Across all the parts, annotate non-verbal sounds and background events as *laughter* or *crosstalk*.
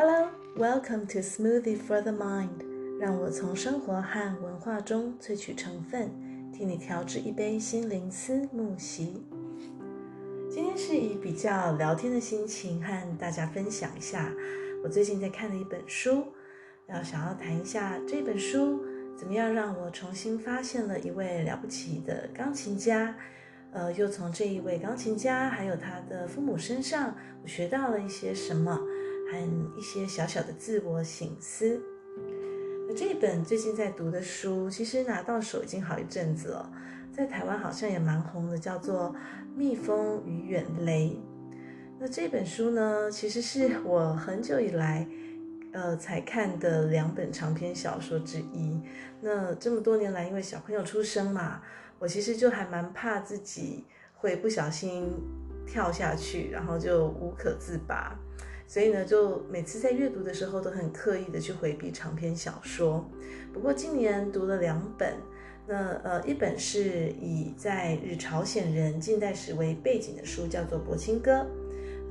Hello, welcome to Smoothie for the Mind。让我从生活和文化中萃取成分，替你调制一杯心灵思慕席。今天是以比较聊天的心情和大家分享一下我最近在看的一本书，要想要谈一下这本书怎么样让我重新发现了一位了不起的钢琴家。呃，又从这一位钢琴家还有他的父母身上，我学到了一些什么，和一些小小的自我省思。那这本最近在读的书，其实拿到手已经好一阵子了，在台湾好像也蛮红的，叫做《蜜蜂与远雷》。那这本书呢，其实是我很久以来，呃，才看的两本长篇小说之一。那这么多年来，因为小朋友出生嘛。我其实就还蛮怕自己会不小心跳下去，然后就无可自拔，所以呢，就每次在阅读的时候都很刻意的去回避长篇小说。不过今年读了两本，那呃，一本是以在日朝鲜人近代史为背景的书，叫做《柏青哥》，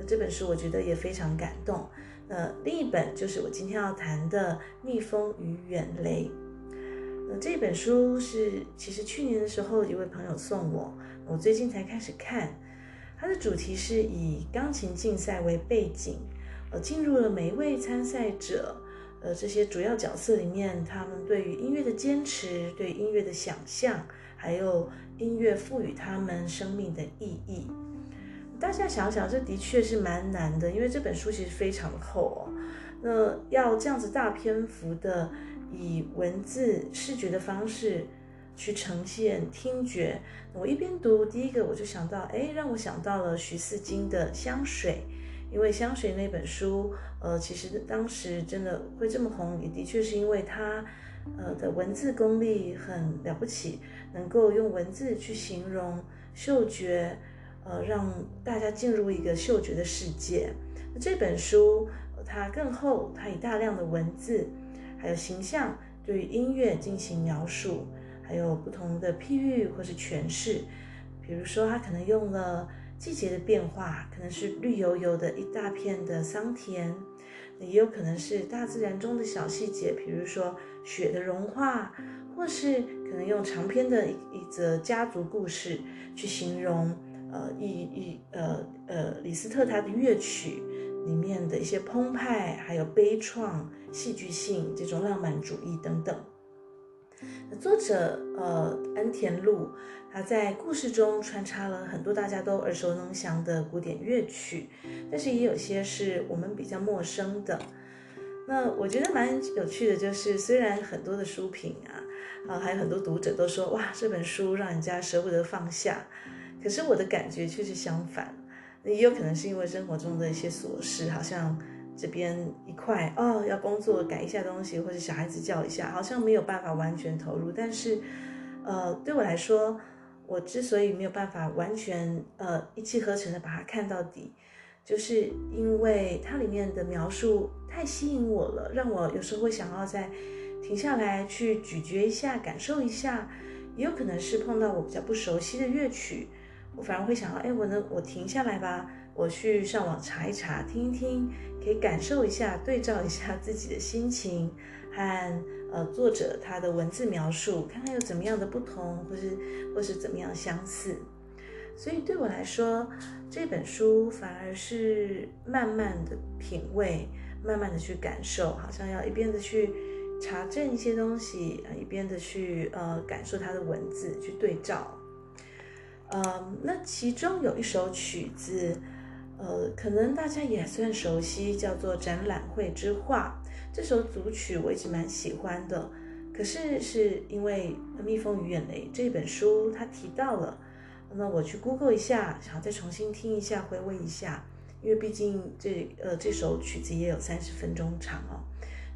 那这本书我觉得也非常感动。那另一本就是我今天要谈的《蜜蜂与远雷》。那这本书是其实去年的时候一位朋友送我，我最近才开始看。它的主题是以钢琴竞赛为背景，呃，进入了每一位参赛者，呃，这些主要角色里面，他们对于音乐的坚持，对音乐的想象，还有音乐赋予他们生命的意义。大家想想，这的确是蛮难的，因为这本书其实非常的厚哦。那要这样子大篇幅的。以文字、视觉的方式去呈现听觉。我一边读，第一个我就想到，哎，让我想到了徐四金的《香水》，因为《香水》那本书，呃，其实当时真的会这么红，也的确是因为它，呃的文字功力很了不起，能够用文字去形容嗅觉，呃，让大家进入一个嗅觉的世界。这本书它更厚，它以大量的文字。还有形象对音乐进行描述，还有不同的譬喻或是诠释。比如说，他可能用了季节的变化，可能是绿油油的一大片的桑田；也有可能是大自然中的小细节，比如说雪的融化，或是可能用长篇的一一则家族故事去形容，呃，一一呃呃李斯特他的乐曲。里面的一些澎湃，还有悲怆、戏剧性这种浪漫主义等等。作者呃安田路，他在故事中穿插了很多大家都耳熟能详的古典乐曲，但是也有些是我们比较陌生的。那我觉得蛮有趣的，就是虽然很多的书评啊，啊还有很多读者都说哇这本书让人家舍不得放下，可是我的感觉却是相反。也有可能是因为生活中的一些琐事，好像这边一块哦要工作改一下东西，或者小孩子叫一下，好像没有办法完全投入。但是，呃，对我来说，我之所以没有办法完全呃一气呵成的把它看到底，就是因为它里面的描述太吸引我了，让我有时候会想要再停下来去咀嚼一下，感受一下。也有可能是碰到我比较不熟悉的乐曲。我反而会想到，哎，我能，我停下来吧，我去上网查一查，听一听，可以感受一下，对照一下自己的心情和呃作者他的文字描述，看看有怎么样的不同，或是或是怎么样相似。所以对我来说，这本书反而是慢慢的品味，慢慢的去感受，好像要一边的去查证一些东西，一边的去呃感受他的文字，去对照。呃，那其中有一首曲子，呃，可能大家也算熟悉，叫做《展览会之画》。这首组曲我一直蛮喜欢的，可是是因为《蜜蜂与眼泪》这本书它提到了，那我去 Google 一下，想要再重新听一下，回味一下，因为毕竟这呃这首曲子也有三十分钟长哦。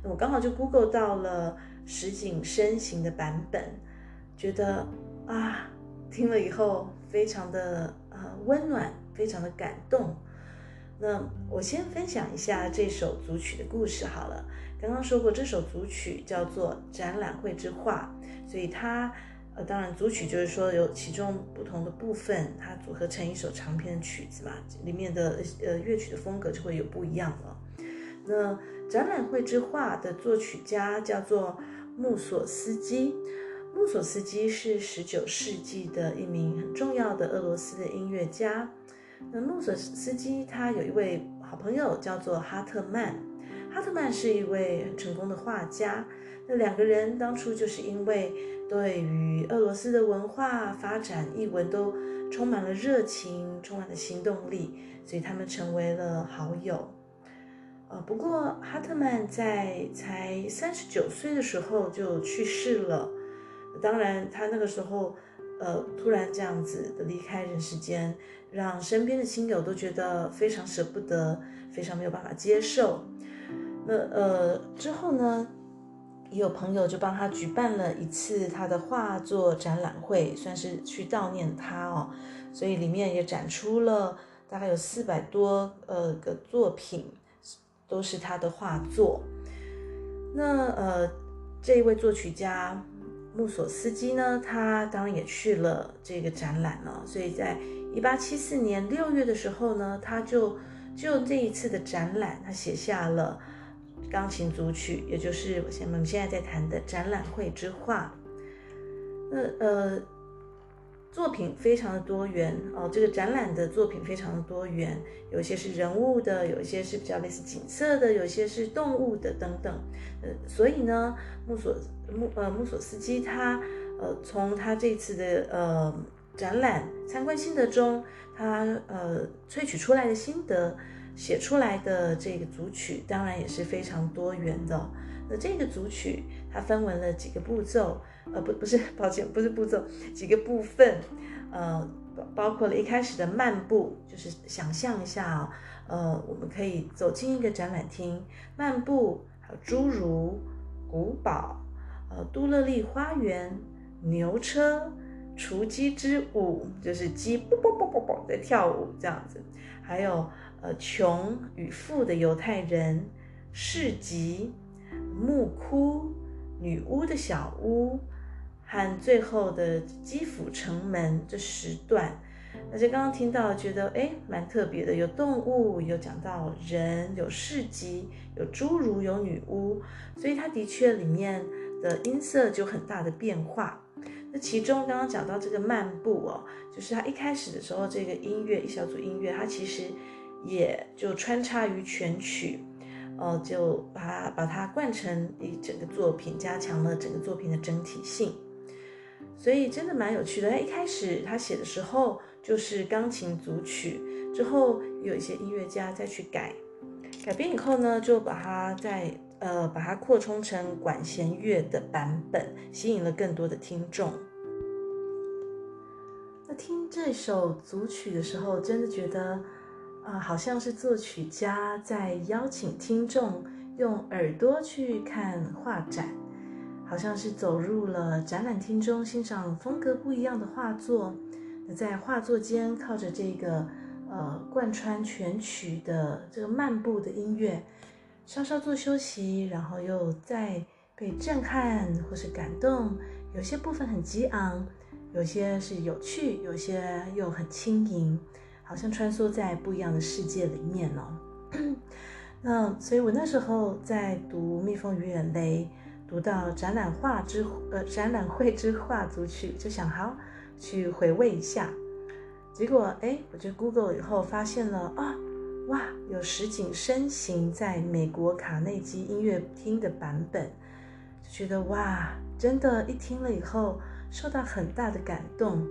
那我刚好就 Google 到了石井深行的版本，觉得啊。听了以后，非常的呃温暖，非常的感动。那我先分享一下这首组曲的故事好了。刚刚说过，这首组曲叫做《展览会之画》，所以它呃当然组曲就是说有其中不同的部分，它组合成一首长篇的曲子嘛，里面的呃乐曲的风格就会有不一样了。那展览会之画的作曲家叫做穆索斯基。穆索斯基是十九世纪的一名很重要的俄罗斯的音乐家。那穆索斯基他有一位好朋友叫做哈特曼，哈特曼是一位很成功的画家。那两个人当初就是因为对于俄罗斯的文化发展、艺文都充满了热情，充满了行动力，所以他们成为了好友。呃，不过哈特曼在才三十九岁的时候就去世了。当然，他那个时候，呃，突然这样子的离开人世间，让身边的亲友都觉得非常舍不得，非常没有办法接受。那呃之后呢，也有朋友就帮他举办了一次他的画作展览会，算是去悼念他哦。所以里面也展出了大概有四百多呃个作品，都是他的画作。那呃这一位作曲家。穆索斯基呢，他当然也去了这个展览了，所以在一八七四年六月的时候呢，他就就这一次的展览，他写下了钢琴组曲，也就是我们现在在谈的展览会之画。那呃。作品非常的多元哦，这个展览的作品非常的多元，有些是人物的，有一些是比较类似景色的，有些是动物的等等。呃，所以呢，穆索穆呃穆索斯基他呃从他这次的呃展览参观心得中，他呃萃取出来的心得，写出来的这个组曲，当然也是非常多元的。那这个组曲它分为了几个步骤，呃，不，不是，*laughs* 抱歉，不是步骤，几个部分，呃，包括了一开始的漫步，就是想象一下啊，呃，我们可以走进一个展览厅，漫步，还有侏儒、古堡，呃，杜乐利花园、牛车、雏鸡之舞，就是鸡啵啵啵啵啵在跳舞这样子，还有呃，穷与富的犹太人，市集。木窟、女巫的小屋和最后的基辅城门这十段，而且刚刚听到觉得诶蛮特别的，有动物，有讲到人，有市集，有侏儒，有女巫，所以它的确里面的音色就很大的变化。那其中刚刚讲到这个漫步哦，就是它一开始的时候，这个音乐一小组音乐，它其实也就穿插于全曲。哦，就把它把它贯成一整个作品，加强了整个作品的整体性，所以真的蛮有趣的。他一开始他写的时候就是钢琴组曲，之后有一些音乐家再去改，改编以后呢，就把它再呃把它扩充成管弦乐的版本，吸引了更多的听众。那听这首组曲的时候，真的觉得。啊、好像是作曲家在邀请听众用耳朵去看画展，好像是走入了展览厅中欣赏风格不一样的画作。那在画作间靠着这个呃贯穿全曲的这个漫步的音乐，稍稍做休息，然后又再被震撼或是感动。有些部分很激昂，有些是有趣，有些又很轻盈。好像穿梭在不一样的世界里面哦。*coughs* 那所以，我那时候在读《蜜蜂与远雷》，读到展览画之呃展览会之画组曲，就想好去回味一下。结果哎，我就 Google 以后发现了啊，哇，有石井深行在美国卡内基音乐厅的版本，就觉得哇，真的，一听了以后受到很大的感动。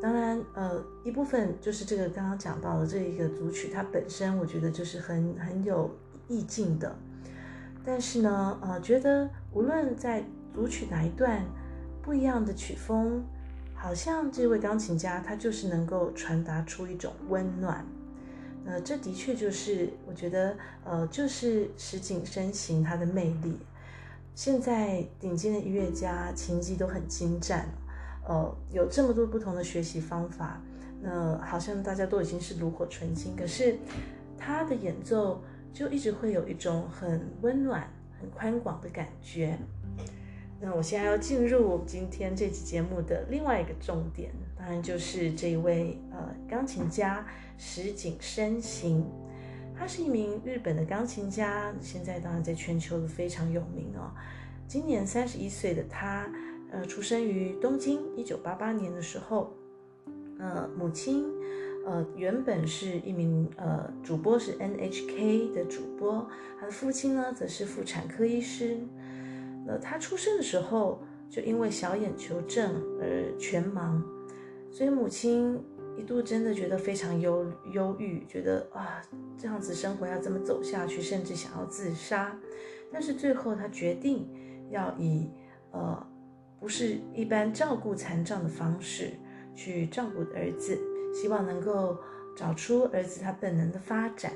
当然，呃，一部分就是这个刚刚讲到的这一个组曲，它本身我觉得就是很很有意境的。但是呢，呃，觉得无论在组曲哪一段，不一样的曲风，好像这位钢琴家他就是能够传达出一种温暖。呃，这的确就是我觉得，呃，就是石井深行他的魅力。现在顶尖的音乐家琴技都很精湛。呃，有这么多不同的学习方法，那好像大家都已经是炉火纯青，可是他的演奏就一直会有一种很温暖、很宽广的感觉。那我现在要进入今天这期节目的另外一个重点，当然就是这一位呃钢琴家石井深行。他是一名日本的钢琴家，现在当然在全球都非常有名哦。今年三十一岁的他，呃，出生于东京，一九八八年的时候，呃，母亲，呃，原本是一名呃主播，是 NHK 的主播，他的父亲呢，则是妇产科医师。那他出生的时候，就因为小眼球症而全盲，所以母亲一度真的觉得非常忧忧郁，觉得啊，这样子生活要怎么走下去，甚至想要自杀。但是最后他决定要以呃不是一般照顾残障的方式去照顾儿子，希望能够找出儿子他本能的发展。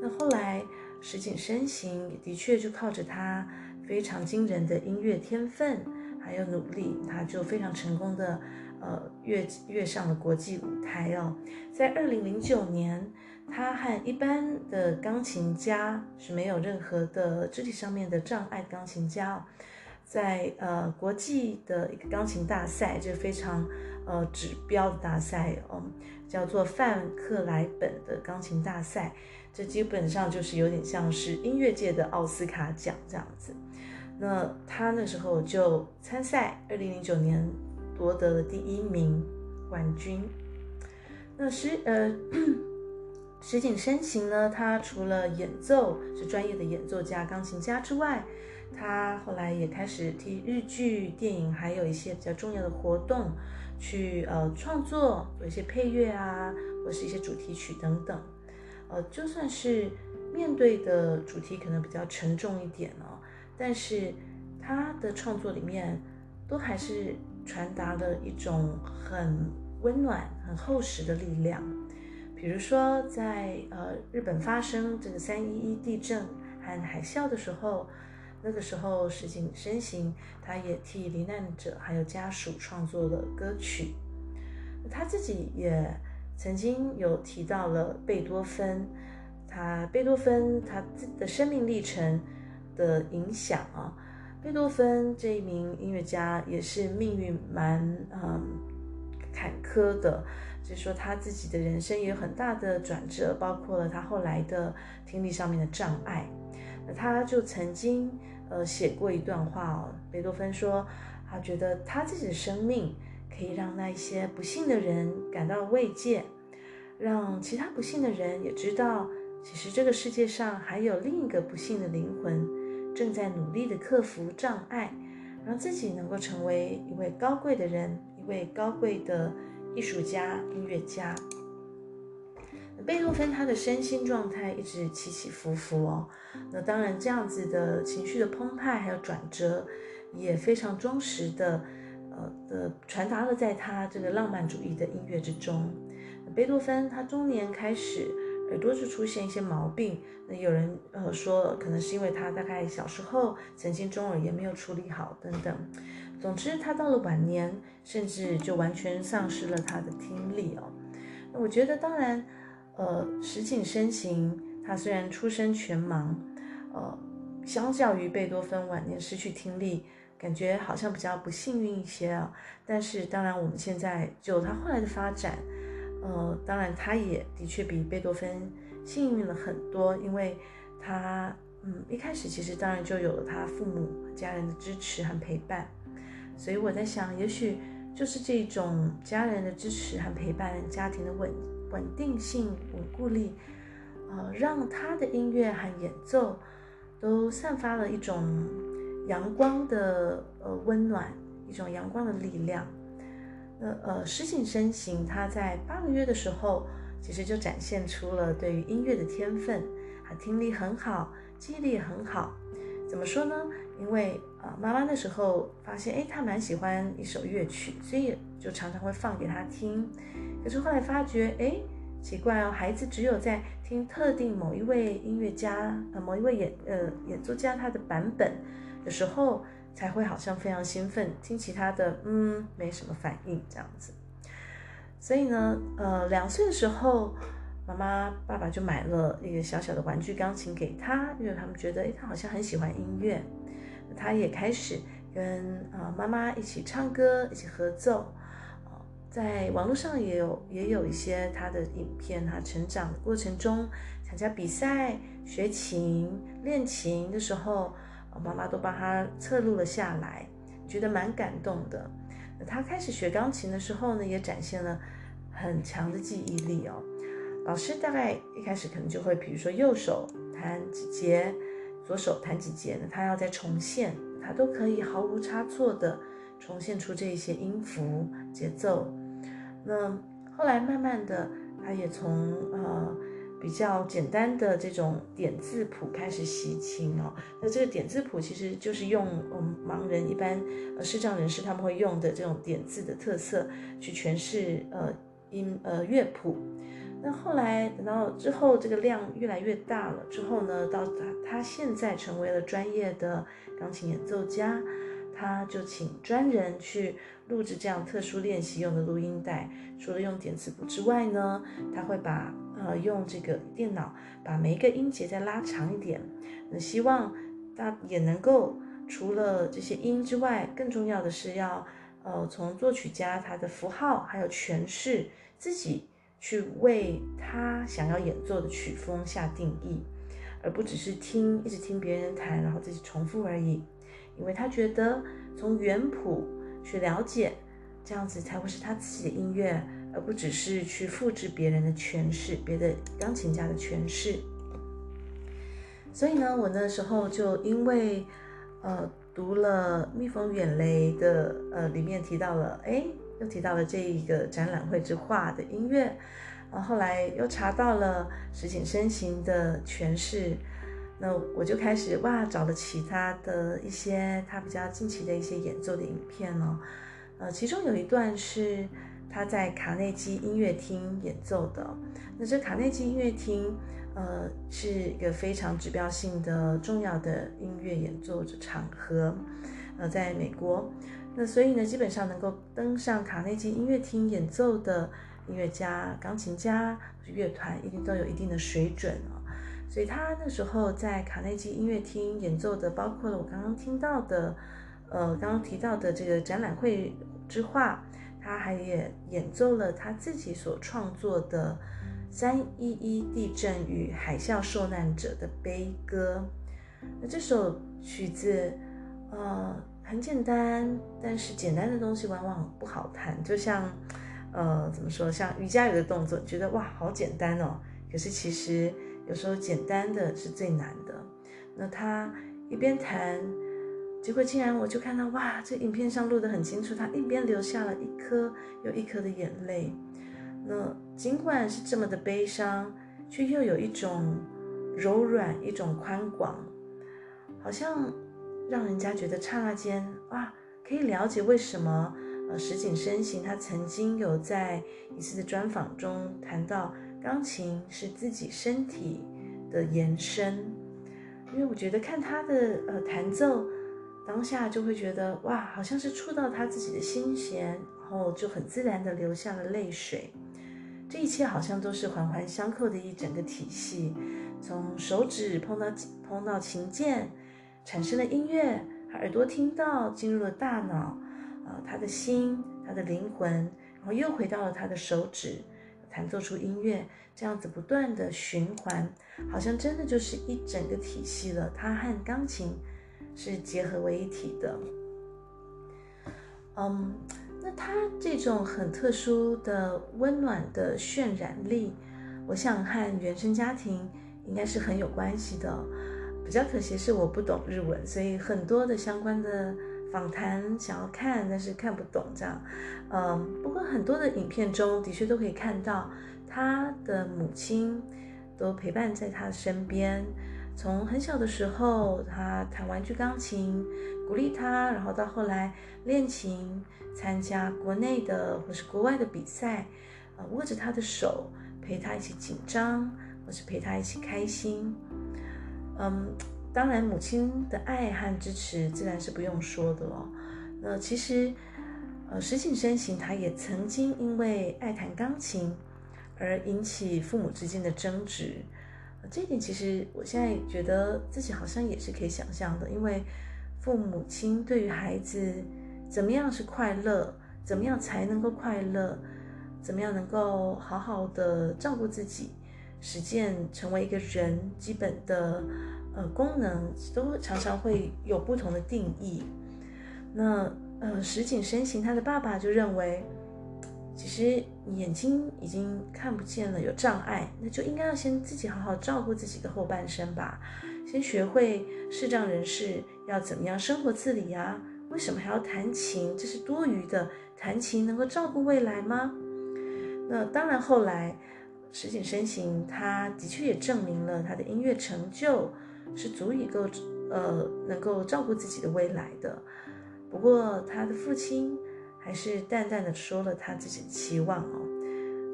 那后来石井深行也的确就靠着他。非常惊人的音乐天分，还有努力，他就非常成功的，呃，跃跃上了国际舞台哦。在二零零九年，他和一般的钢琴家是没有任何的肢体上面的障碍钢琴家哦，在呃国际的一个钢琴大赛，这非常呃指标的大赛哦，叫做范克莱本的钢琴大赛，这基本上就是有点像是音乐界的奥斯卡奖这样子。那他那时候就参赛，二零零九年夺得了第一名冠军。那石呃 *clears throat* 石井深行呢，他除了演奏是专业的演奏家、钢琴家之外，他后来也开始替日剧、电影还有一些比较重要的活动去呃创作，做一些配乐啊，或是一些主题曲等等。呃，就算是面对的主题可能比较沉重一点哦。但是他的创作里面都还是传达了一种很温暖、很厚实的力量。比如说在，呃日本发生这个三一一地震和海啸的时候，那个时候石井伸行，他也替罹难者还有家属创作了歌曲。他自己也曾经有提到了贝多芬，他贝多芬他自己的生命历程。的影响啊，贝多芬这一名音乐家也是命运蛮嗯坎坷的，就是说他自己的人生也有很大的转折，包括了他后来的听力上面的障碍。那他就曾经呃写过一段话哦，贝多芬说他觉得他自己的生命可以让那一些不幸的人感到慰藉，让其他不幸的人也知道，其实这个世界上还有另一个不幸的灵魂。正在努力的克服障碍，让自己能够成为一位高贵的人，一位高贵的艺术家、音乐家。贝多芬他的身心状态一直起起伏伏哦，那当然这样子的情绪的澎湃还有转折，也非常忠实的呃的传达了在他这个浪漫主义的音乐之中。贝多芬他中年开始。耳朵就出现一些毛病，那有人呃说可能是因为他大概小时候曾经中耳炎没有处理好等等。总之，他到了晚年，甚至就完全丧失了他的听力哦。那我觉得，当然，呃，石井深行他虽然出生全盲，呃，相较于贝多芬晚年失去听力，感觉好像比较不幸运一些啊。但是，当然我们现在就他后来的发展。呃，当然，他也的确比贝多芬幸运了很多，因为他，嗯，一开始其实当然就有了他父母家人的支持和陪伴，所以我在想，也许就是这种家人的支持和陪伴，家庭的稳稳定性、稳固力，呃，让他的音乐和演奏都散发了一种阳光的呃温暖，一种阳光的力量。那呃，石井深行，他在八个月的时候，其实就展现出了对于音乐的天分，啊听力很好，记忆力也很好。怎么说呢？因为啊、呃，妈妈那时候发现，哎，他蛮喜欢一首乐曲，所以就常常会放给他听。可是后来发觉，哎，奇怪哦，孩子只有在听特定某一位音乐家，呃，某一位演呃演奏家他的版本的时候。才会好像非常兴奋，听其他的，嗯，没什么反应这样子。所以呢，呃，两岁的时候，妈妈、爸爸就买了一个小小的玩具钢琴给他，因为他们觉得，诶，他好像很喜欢音乐。他也开始跟啊、呃、妈妈一起唱歌，一起合奏。在网络上也有也有一些他的影片，他成长的过程中参加比赛、学琴、练琴的时候，妈妈都帮他侧录了下来，觉得蛮感动的。他开始学钢琴的时候呢，也展现了很强的记忆力哦。老师大概一开始可能就会，比如说右手弹几节，左手弹几节呢，他要再重现，他都可以毫无差错的重现出这些音符节奏。那后来慢慢的，他也从呃比较简单的这种点字谱开始习琴哦。那这个点字谱其实就是用我们盲人一般呃视障人士他们会用的这种点字的特色去诠释呃音呃乐谱。那后来等到之后，这个量越来越大了之后呢，到他他现在成为了专业的钢琴演奏家，他就请专人去录制这样特殊练习用的录音带。除了用点字谱之外呢，他会把呃用这个电脑把每一个音节再拉长一点。那希望他也能够除了这些音之外，更重要的是要呃从作曲家他的符号还有诠释自己。去为他想要演奏的曲风下定义，而不只是听，一直听别人弹，然后自己重复而已。因为他觉得从原谱去了解，这样子才会是他自己的音乐，不只是去复制别人的诠释，别的钢琴家的诠释。所以呢，我那时候就因为呃读了《蜜蜂远雷》的呃里面提到了，哎。又提到了这一个展览会之画的音乐，然后来又查到了石井深行的诠释，那我就开始哇找了其他的一些他比较近期的一些演奏的影片哦，呃，其中有一段是他在卡内基音乐厅演奏的，那这卡内基音乐厅呃是一个非常指标性的重要的音乐演奏的场合，呃，在美国。那所以呢，基本上能够登上卡内基音乐厅演奏的音乐家、钢琴家、乐团，一定都有一定的水准哦。所以他那时候在卡内基音乐厅演奏的，包括了我刚刚听到的，呃，刚刚提到的这个展览会之画，他还也演奏了他自己所创作的《三一一地震与海啸受难者的悲歌》。那这首曲子，呃。很简单，但是简单的东西往往不好弹。就像，呃，怎么说？像瑜伽有的动作，觉得哇，好简单哦。可是其实有时候简单的是最难的。那他一边弹，结果竟然我就看到哇，这影片上录得很清楚，他一边流下了一颗又一颗的眼泪。那尽管是这么的悲伤，却又有一种柔软，一种宽广，好像。让人家觉得刹那间哇，可以了解为什么呃石井深行他曾经有在一次的专访中谈到钢琴是自己身体的延伸，因为我觉得看他的呃弹奏当下就会觉得哇，好像是触到他自己的心弦，然后就很自然的流下了泪水。这一切好像都是环环相扣的一整个体系，从手指碰到碰到琴键。产生了音乐，耳朵听到，进入了大脑，呃，他的心，他的灵魂，然后又回到了他的手指，弹奏出音乐，这样子不断的循环，好像真的就是一整个体系了。他和钢琴是结合为一体的。嗯，那他这种很特殊的温暖的渲染力，我想和原生家庭应该是很有关系的。比较可惜是我不懂日文，所以很多的相关的访谈想要看，但是看不懂这样。嗯，不过很多的影片中的确都可以看到他的母亲都陪伴在他身边，从很小的时候他弹玩具钢琴，鼓励他，然后到后来练琴，参加国内的或是国外的比赛，呃，握着他的手，陪他一起紧张，或是陪他一起开心。嗯，当然，母亲的爱和支持自然是不用说的了。那其实，呃，石井深行他也曾经因为爱弹钢琴而引起父母之间的争执。这一点其实我现在觉得自己好像也是可以想象的，因为父母亲对于孩子怎么样是快乐，怎么样才能够快乐？怎么样能够好好的照顾自己？实践成为一个人基本的呃功能，都常常会有不同的定义。那呃，石井深行他的爸爸就认为，其实眼睛已经看不见了，有障碍，那就应该要先自己好好照顾自己的后半生吧。先学会视障人士要怎么样生活自理呀？为什么还要弹琴？这是多余的。弹琴能够照顾未来吗？那当然，后来石井深行他的确也证明了他的音乐成就是足以够呃能够照顾自己的未来的。不过他的父亲还是淡淡的说了他自己的期望哦，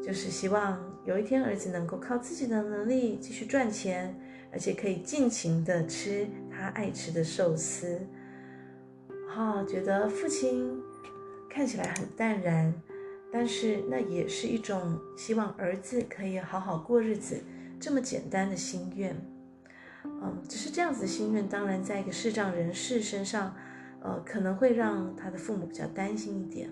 就是希望有一天儿子能够靠自己的能力继续赚钱，而且可以尽情的吃他爱吃的寿司。哈、哦，觉得父亲看起来很淡然，但是那也是一种希望儿子可以好好过日子这么简单的心愿。嗯，只是这样子的心愿，当然在一个视障人士身上，呃，可能会让他的父母比较担心一点。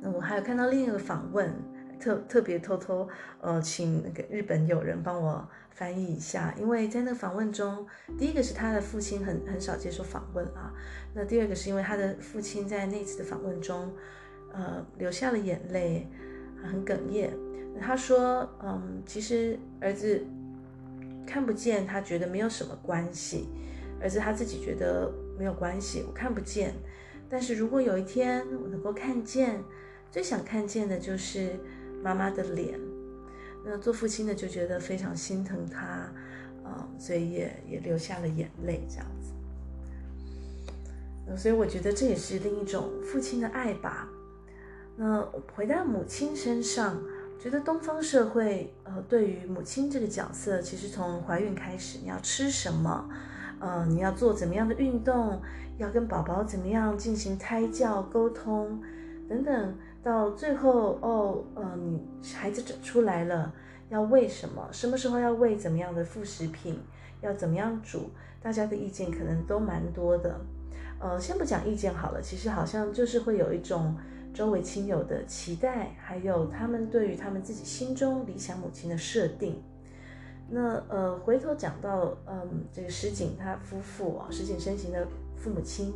那我还有看到另一个访问。特特别偷偷呃，请那个日本友人帮我翻译一下，因为在那个访问中，第一个是他的父亲很很少接受访问啊，那第二个是因为他的父亲在那次的访问中，呃，流下了眼泪，很哽咽。他说，嗯，其实儿子看不见，他觉得没有什么关系，儿子他自己觉得没有关系，我看不见，但是如果有一天我能够看见，最想看见的就是。妈妈的脸，那做父亲的就觉得非常心疼他，啊、所以也也流下了眼泪，这样子。所以我觉得这也是另一种父亲的爱吧。那回到母亲身上，觉得东方社会，呃，对于母亲这个角色，其实从怀孕开始，你要吃什么，呃，你要做怎么样的运动，要跟宝宝怎么样进行胎教沟通，等等。到最后哦，呃，你孩子出来了，要喂什么？什么时候要喂怎么样的副食品？要怎么样煮？大家的意见可能都蛮多的。呃，先不讲意见好了，其实好像就是会有一种周围亲友的期待，还有他们对于他们自己心中理想母亲的设定。那呃，回头讲到嗯，这个石井他夫妇啊，石井深行的父母亲。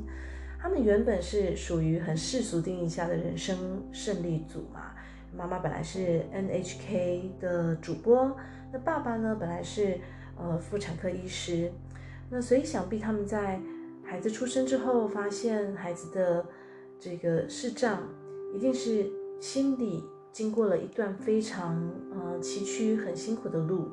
他们原本是属于很世俗定义下的人生胜利组嘛。妈妈本来是 NHK 的主播，那爸爸呢，本来是呃妇产科医师。那所以想必他们在孩子出生之后，发现孩子的这个视障，一定是心里经过了一段非常呃崎岖、很辛苦的路。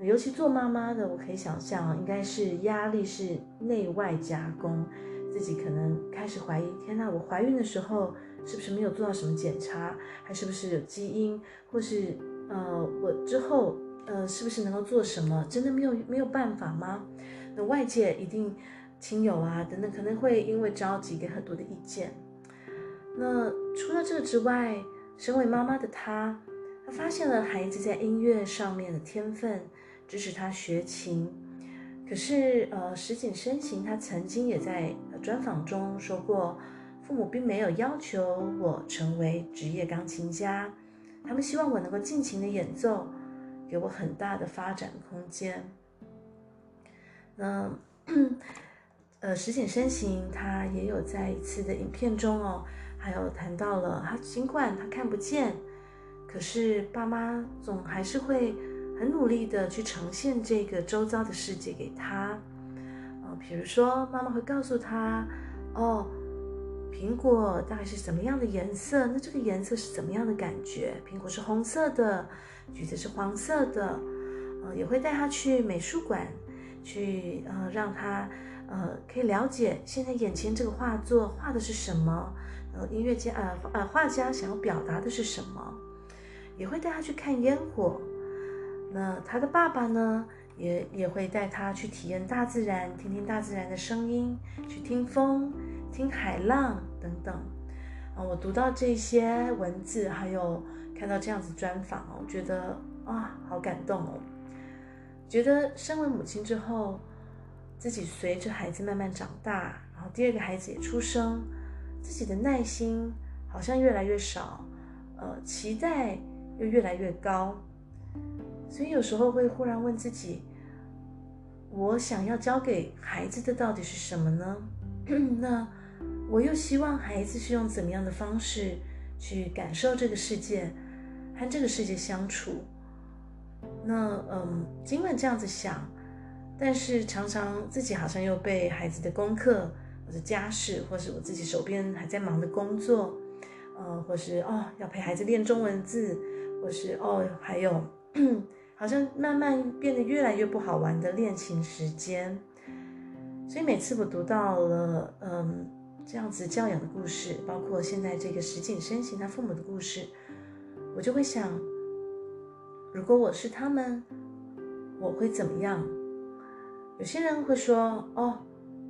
尤其做妈妈的，我可以想象，应该是压力是内外夹攻。自己可能开始怀疑：天哪，我怀孕的时候是不是没有做到什么检查？还是不是有基因？或是呃，我之后呃，是不是能够做什么？真的没有没有办法吗？那外界一定亲友啊等等，可能会因为着急给很多的意见。那除了这个之外，身为妈妈的她，她发现了孩子在音乐上面的天分，支持他学琴。可是，呃，石井深行他曾经也在专访中说过，父母并没有要求我成为职业钢琴家，他们希望我能够尽情的演奏，给我很大的发展空间。那，呃，石井深行他也有在一次的影片中哦，还有谈到了他尽管他看不见，可是爸妈总还是会。很努力的去呈现这个周遭的世界给他，呃，比如说妈妈会告诉他，哦，苹果大概是什么样的颜色？那这个颜色是怎么样的感觉？苹果是红色的，橘子是黄色的，呃，也会带他去美术馆，去呃让他呃可以了解现在眼前这个画作画的是什么，呃，音乐家呃呃画家想要表达的是什么，也会带他去看烟火。那他的爸爸呢，也也会带他去体验大自然，听听大自然的声音，去听风，听海浪等等。啊，我读到这些文字，还有看到这样子专访，我觉得啊，好感动哦。觉得身为母亲之后，自己随着孩子慢慢长大，然后第二个孩子也出生，自己的耐心好像越来越少，呃，期待又越来越高，所以有时候会忽然问自己：我想要教给孩子的到底是什么呢？*clears throat* 那我又希望孩子是用怎么样的方式去感受这个世界，和这个世界相处？那嗯，尽管这样子想，但是常常自己好像又被孩子的功课，或者家事，或是我自己手边还在忙的工作，呃，或是哦要陪孩子练中文字，或是哦还有 *clears throat* 好像慢慢变得越来越不好玩的恋情时间。所以每次我读到了嗯这样子教养的故事，包括现在这个石井深行他父母的故事，我就会想。如果我是他们，我会怎么样？有些人会说：“哦，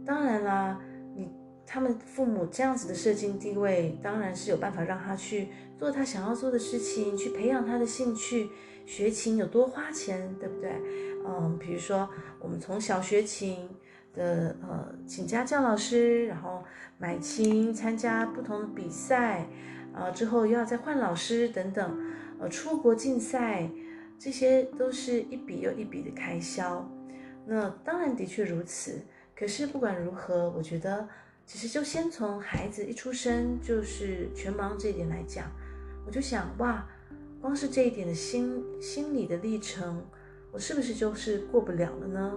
当然啦，你他们父母这样子的社经地位，当然是有办法让他去做他想要做的事情，去培养他的兴趣。学琴有多花钱，对不对？嗯，比如说我们从小学琴的，呃，请家教老师，然后买琴，参加不同的比赛，啊，之后又要再换老师等等，呃，出国竞赛。”这些都是一笔又一笔的开销，那当然的确如此。可是不管如何，我觉得其实就先从孩子一出生就是全盲这一点来讲，我就想哇，光是这一点的心心理的历程，我是不是就是过不了了呢？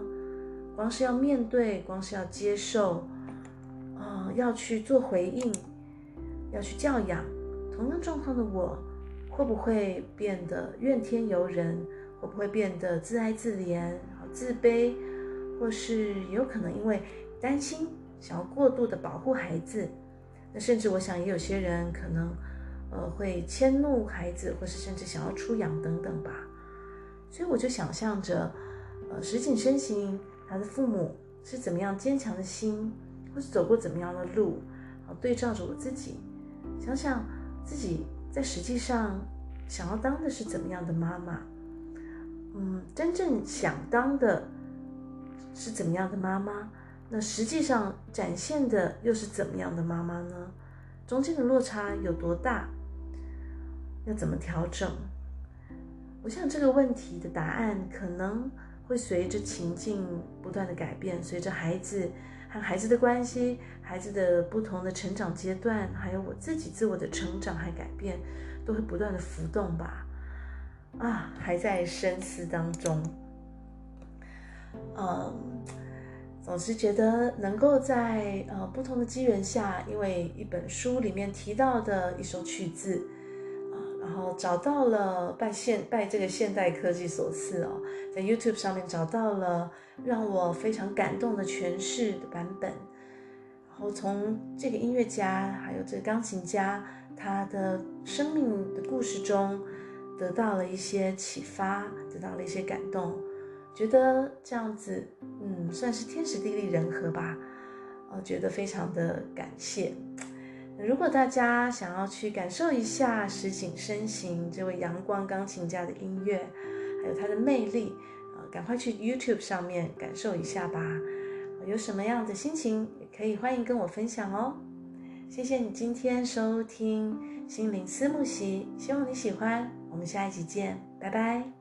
光是要面对，光是要接受，啊、要去做回应，要去教养，同样状况的我。会不会变得怨天尤人？会不会变得自哀自怜、自卑？或是有可能因为担心，想要过度的保护孩子？那甚至我想也有些人可能，呃，会迁怒孩子，或是甚至想要出养等等吧。所以我就想象着，呃，石井深行他的父母是怎么样坚强的心，或是走过怎么样的路，啊，对照着我自己，想想自己。在实际上，想要当的是怎么样的妈妈？嗯，真正想当的是怎么样的妈妈？那实际上展现的又是怎么样的妈妈呢？中间的落差有多大？要怎么调整？我想这个问题的答案可能会随着情境不断的改变，随着孩子。和孩子的关系，孩子的不同的成长阶段，还有我自己自我的成长和改变，都会不断的浮动吧。啊，还在深思当中。嗯，总是觉得能够在呃不同的机缘下，因为一本书里面提到的一首曲子。然后找到了拜现拜这个现代科技所赐哦，在 YouTube 上面找到了让我非常感动的诠释的版本，然后从这个音乐家还有这个钢琴家他的生命的故事中得到了一些启发，得到了一些感动，觉得这样子嗯算是天时地利人和吧，呃，觉得非常的感谢。如果大家想要去感受一下石井身形这位阳光钢琴家的音乐，还有他的魅力，啊，赶快去 YouTube 上面感受一下吧。有什么样的心情，也可以欢迎跟我分享哦。谢谢你今天收听心灵思慕席，希望你喜欢。我们下一集见，拜拜。